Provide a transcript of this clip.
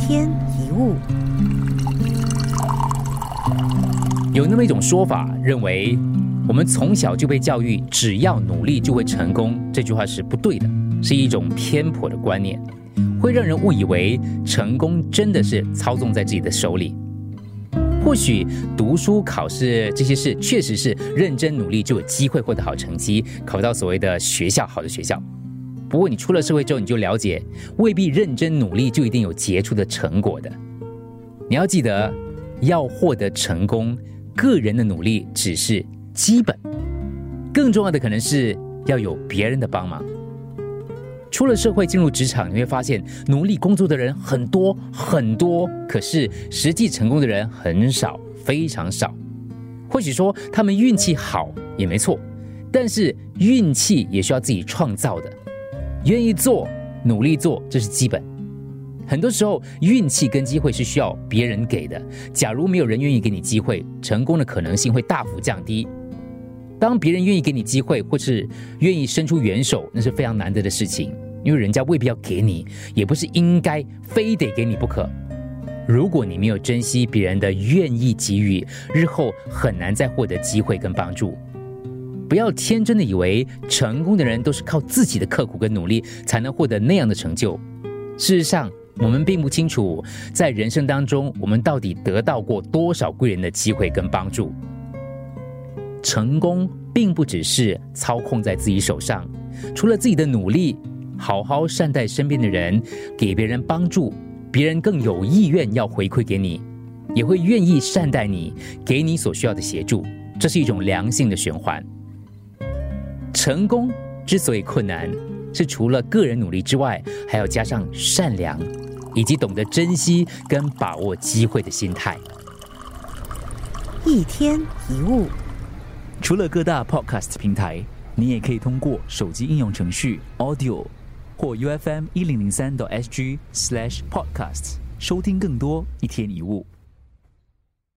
天一物，有那么一种说法，认为我们从小就被教育只要努力就会成功，这句话是不对的，是一种偏颇的观念，会让人误以为成功真的是操纵在自己的手里。或许读书、考试这些事确实是认真努力就有机会获得好成绩，考到所谓的学校好的学校。不过你出了社会之后，你就了解，未必认真努力就一定有杰出的成果的。你要记得，要获得成功，个人的努力只是基本，更重要的可能是要有别人的帮忙。出了社会进入职场，你会发现努力工作的人很多很多，可是实际成功的人很少，非常少。或许说他们运气好也没错，但是运气也需要自己创造的。愿意做，努力做，这是基本。很多时候，运气跟机会是需要别人给的。假如没有人愿意给你机会，成功的可能性会大幅降低。当别人愿意给你机会，或是愿意伸出援手，那是非常难得的事情，因为人家未必要给你，也不是应该非得给你不可。如果你没有珍惜别人的愿意给予，日后很难再获得机会跟帮助。不要天真的以为成功的人都是靠自己的刻苦跟努力才能获得那样的成就。事实上，我们并不清楚，在人生当中，我们到底得到过多少贵人的机会跟帮助。成功并不只是操控在自己手上，除了自己的努力，好好善待身边的人，给别人帮助，别人更有意愿要回馈给你，也会愿意善待你，给你所需要的协助。这是一种良性的循环。成功之所以困难，是除了个人努力之外，还要加上善良，以及懂得珍惜跟把握机会的心态。一天一物。除了各大 Podcast 平台，你也可以通过手机应用程序 Audio 或 UFM 一零零三 SG Slash Podcast 收听更多一天一物。